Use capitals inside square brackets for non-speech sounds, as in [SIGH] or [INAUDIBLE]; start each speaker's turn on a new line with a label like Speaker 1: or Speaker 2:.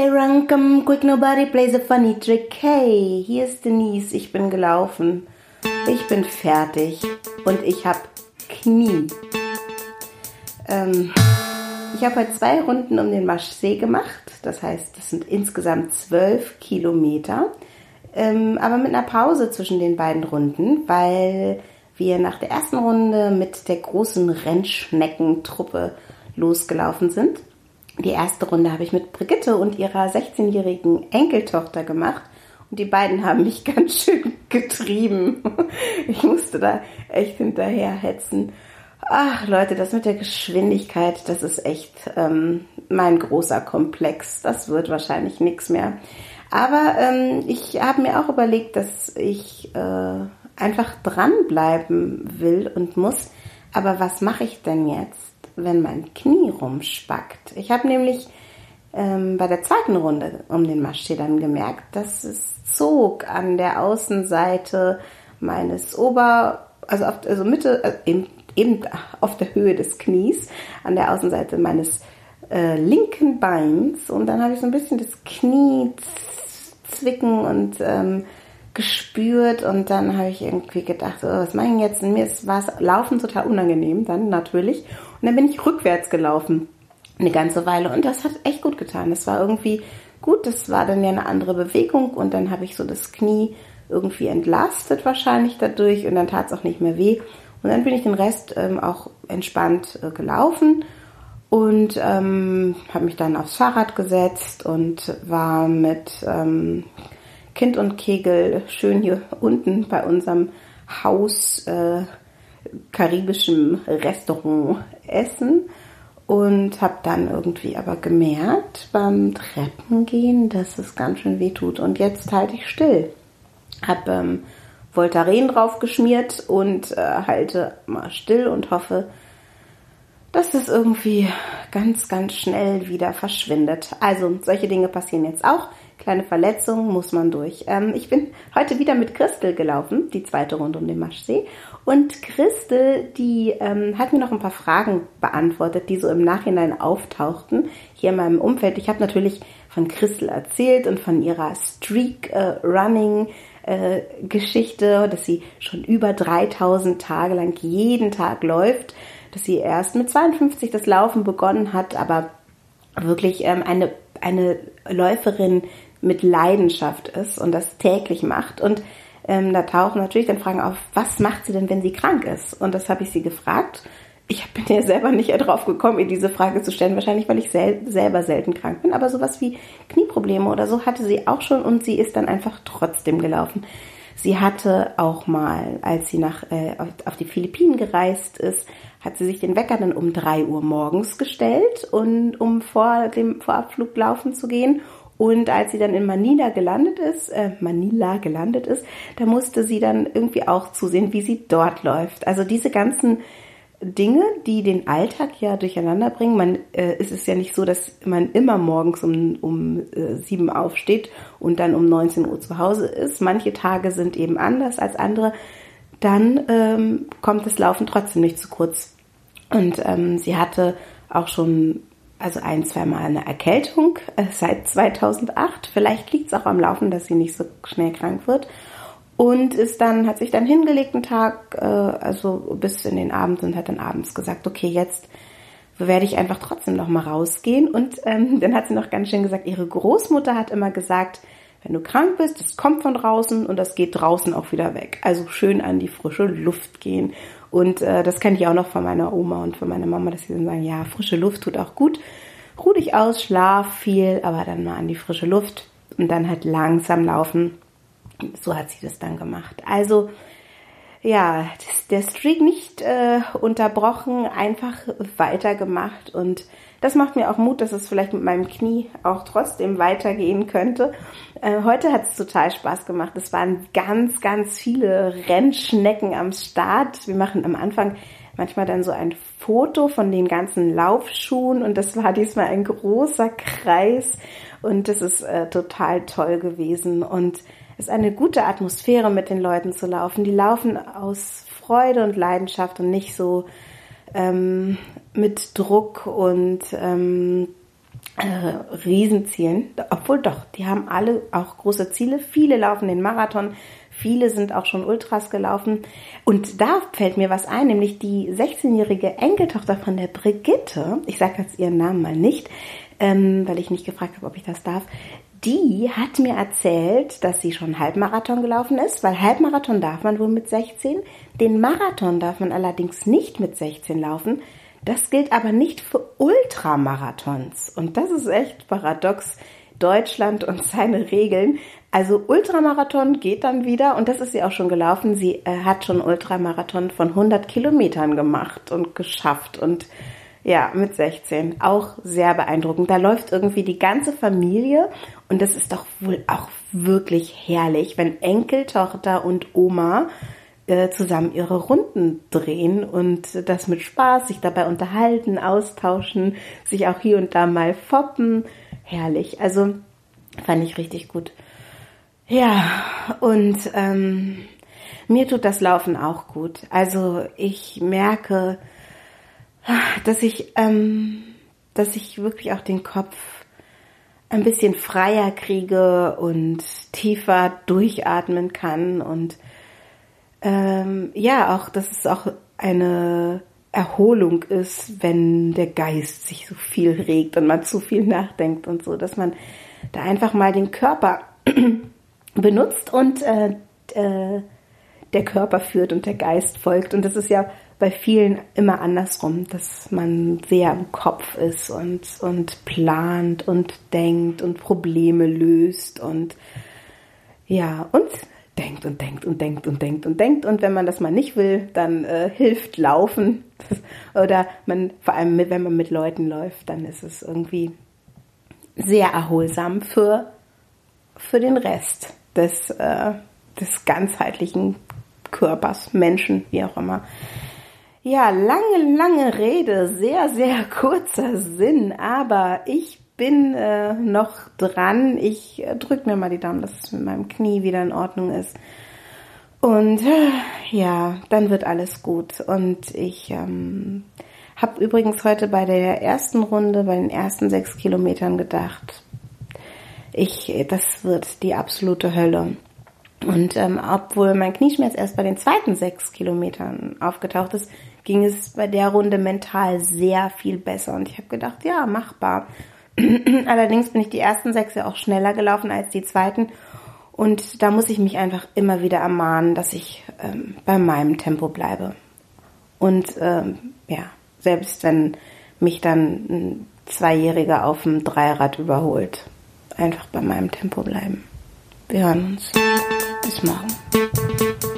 Speaker 1: Say come quick, nobody plays a funny trick. Hey, hier ist Denise, ich bin gelaufen. Ich bin fertig und ich habe Knie. Ähm, ich habe heute zwei Runden um den Maschsee gemacht. Das heißt, das sind insgesamt zwölf Kilometer. Ähm, aber mit einer Pause zwischen den beiden Runden, weil wir nach der ersten Runde mit der großen Rennschneckentruppe losgelaufen sind. Die erste Runde habe ich mit Brigitte und ihrer 16-jährigen Enkeltochter gemacht. Und die beiden haben mich [LAUGHS] ganz schön getrieben. Ich musste da echt hinterher hetzen. Ach Leute, das mit der Geschwindigkeit, das ist echt ähm, mein großer Komplex. Das wird wahrscheinlich nichts mehr. Aber ähm, ich habe mir auch überlegt, dass ich äh, einfach dranbleiben will und muss. Aber was mache ich denn jetzt, wenn mein Knie rumspackt? Ich habe nämlich ähm, bei der zweiten Runde um den Maschsee dann gemerkt, dass es zog an der Außenseite meines Ober, also, auf, also Mitte, also eben, eben auf der Höhe des Knies, an der Außenseite meines äh, linken Beins. Und dann habe ich so ein bisschen das Knie zwicken und ähm, gespürt und dann habe ich irgendwie gedacht, oh, was mache ich jetzt? Und mir war es Laufen total unangenehm dann natürlich. Und dann bin ich rückwärts gelaufen. Eine ganze Weile. Und das hat echt gut getan. Das war irgendwie gut, das war dann ja eine andere Bewegung. Und dann habe ich so das Knie irgendwie entlastet wahrscheinlich dadurch. Und dann tat es auch nicht mehr weh. Und dann bin ich den Rest ähm, auch entspannt äh, gelaufen. Und ähm, habe mich dann aufs Fahrrad gesetzt und war mit ähm, Kind und Kegel schön hier unten bei unserem Haus äh, karibischem Restaurant essen und habe dann irgendwie aber gemerkt beim Treppengehen, dass es ganz schön weh tut und jetzt halte ich still. Hab ähm, Voltaren drauf geschmiert und äh, halte mal still und hoffe, dass es irgendwie ganz, ganz schnell wieder verschwindet. Also solche Dinge passieren jetzt auch. Kleine Verletzungen muss man durch. Ähm, ich bin heute wieder mit Christel gelaufen, die zweite Runde um den Maschsee. Und Christel, die ähm, hat mir noch ein paar Fragen beantwortet, die so im Nachhinein auftauchten hier in meinem Umfeld. Ich habe natürlich von Christel erzählt und von ihrer Streak äh, äh, Geschichte, dass sie schon über 3000 Tage lang jeden Tag läuft dass sie erst mit 52 das Laufen begonnen hat, aber wirklich ähm, eine, eine Läuferin mit Leidenschaft ist und das täglich macht. Und ähm, da tauchen natürlich dann Fragen auf, was macht sie denn, wenn sie krank ist? Und das habe ich sie gefragt. Ich bin ja selber nicht drauf gekommen, ihr diese Frage zu stellen, wahrscheinlich weil ich sel selber selten krank bin, aber sowas wie Knieprobleme oder so hatte sie auch schon und sie ist dann einfach trotzdem gelaufen. Sie hatte auch mal, als sie nach, äh, auf die Philippinen gereist ist, hat sie sich den Wecker dann um drei Uhr morgens gestellt und um vor dem Vorabflug laufen zu gehen. Und als sie dann in Manila gelandet ist, äh, Manila gelandet ist, da musste sie dann irgendwie auch zusehen, wie sie dort läuft. Also diese ganzen Dinge, die den Alltag ja durcheinander bringen. Man äh, ist es ja nicht so, dass man immer morgens um, um äh, sieben aufsteht und dann um 19 Uhr zu Hause ist. Manche Tage sind eben anders als andere. Dann ähm, kommt das Laufen trotzdem nicht zu kurz. Und ähm, sie hatte auch schon also ein, zweimal eine Erkältung äh, seit 2008. Vielleicht liegt es auch am Laufen, dass sie nicht so schnell krank wird und ist dann, hat sich dann hingelegt einen Tag, äh, also bis in den Abend und hat dann abends gesagt, okay, jetzt werde ich einfach trotzdem noch mal rausgehen. Und ähm, [LAUGHS] dann hat sie noch ganz schön gesagt, ihre Großmutter hat immer gesagt, wenn du krank bist, das kommt von draußen und das geht draußen auch wieder weg. Also schön an die frische Luft gehen. Und äh, das kenne ich auch noch von meiner Oma und von meiner Mama, dass sie dann sagen, ja, frische Luft tut auch gut. Ruh dich aus, schlaf viel, aber dann mal an die frische Luft und dann halt langsam laufen so hat sie das dann gemacht. Also ja, der Streak nicht äh, unterbrochen, einfach weitergemacht und das macht mir auch Mut, dass es vielleicht mit meinem Knie auch trotzdem weitergehen könnte. Äh, heute hat es total Spaß gemacht. Es waren ganz, ganz viele Rennschnecken am Start. Wir machen am Anfang manchmal dann so ein Foto von den ganzen Laufschuhen und das war diesmal ein großer Kreis und das ist äh, total toll gewesen und ist eine gute Atmosphäre, mit den Leuten zu laufen. Die laufen aus Freude und Leidenschaft und nicht so ähm, mit Druck und ähm, äh, Riesenzielen. Obwohl doch, die haben alle auch große Ziele. Viele laufen den Marathon, viele sind auch schon Ultras gelaufen. Und da fällt mir was ein, nämlich die 16-jährige Enkeltochter von der Brigitte, ich sage jetzt ihren Namen mal nicht, ähm, weil ich nicht gefragt habe, ob ich das darf, die hat mir erzählt, dass sie schon Halbmarathon gelaufen ist, weil Halbmarathon darf man wohl mit 16. Den Marathon darf man allerdings nicht mit 16 laufen. Das gilt aber nicht für Ultramarathons. Und das ist echt paradox. Deutschland und seine Regeln. Also Ultramarathon geht dann wieder und das ist sie auch schon gelaufen. Sie äh, hat schon Ultramarathon von 100 Kilometern gemacht und geschafft und ja, mit 16. Auch sehr beeindruckend. Da läuft irgendwie die ganze Familie und das ist doch wohl auch wirklich herrlich, wenn Enkel, Tochter und Oma äh, zusammen ihre Runden drehen und das mit Spaß, sich dabei unterhalten, austauschen, sich auch hier und da mal foppen. Herrlich. Also fand ich richtig gut. Ja, und ähm, mir tut das Laufen auch gut. Also ich merke, dass ich, ähm, dass ich wirklich auch den Kopf ein bisschen freier kriege und tiefer durchatmen kann und ähm, ja, auch, dass es auch eine Erholung ist, wenn der Geist sich so viel regt und man zu viel nachdenkt und so, dass man da einfach mal den Körper [CLEARS THROAT] benutzt und äh, äh, der Körper führt und der Geist folgt. Und das ist ja bei vielen immer andersrum, dass man sehr im Kopf ist und, und plant und denkt und Probleme löst und ja, und denkt und denkt und denkt und denkt und denkt. Und wenn man das mal nicht will, dann äh, hilft Laufen. [LAUGHS] Oder man, vor allem mit, wenn man mit Leuten läuft, dann ist es irgendwie sehr erholsam für, für den Rest des, äh, des ganzheitlichen Körpers, Menschen, wie auch immer. Ja, lange, lange Rede, sehr, sehr [LAUGHS] kurzer Sinn, aber ich bin äh, noch dran. Ich äh, drücke mir mal die Daumen, dass es mit meinem Knie wieder in Ordnung ist. Und äh, ja, dann wird alles gut. Und ich ähm, habe übrigens heute bei der ersten Runde, bei den ersten sechs Kilometern gedacht, ich, das wird die absolute Hölle. Und ähm, obwohl mein Knieschmerz erst bei den zweiten sechs Kilometern aufgetaucht ist, ging es bei der Runde mental sehr viel besser. Und ich habe gedacht, ja, machbar. [CLEARS THROAT] Allerdings bin ich die ersten sechs ja auch schneller gelaufen als die zweiten. Und da muss ich mich einfach immer wieder ermahnen, dass ich ähm, bei meinem Tempo bleibe. Und ähm, ja, selbst wenn mich dann ein Zweijähriger auf dem Dreirad überholt, einfach bei meinem Tempo bleiben. Wir hören uns. Bis morgen.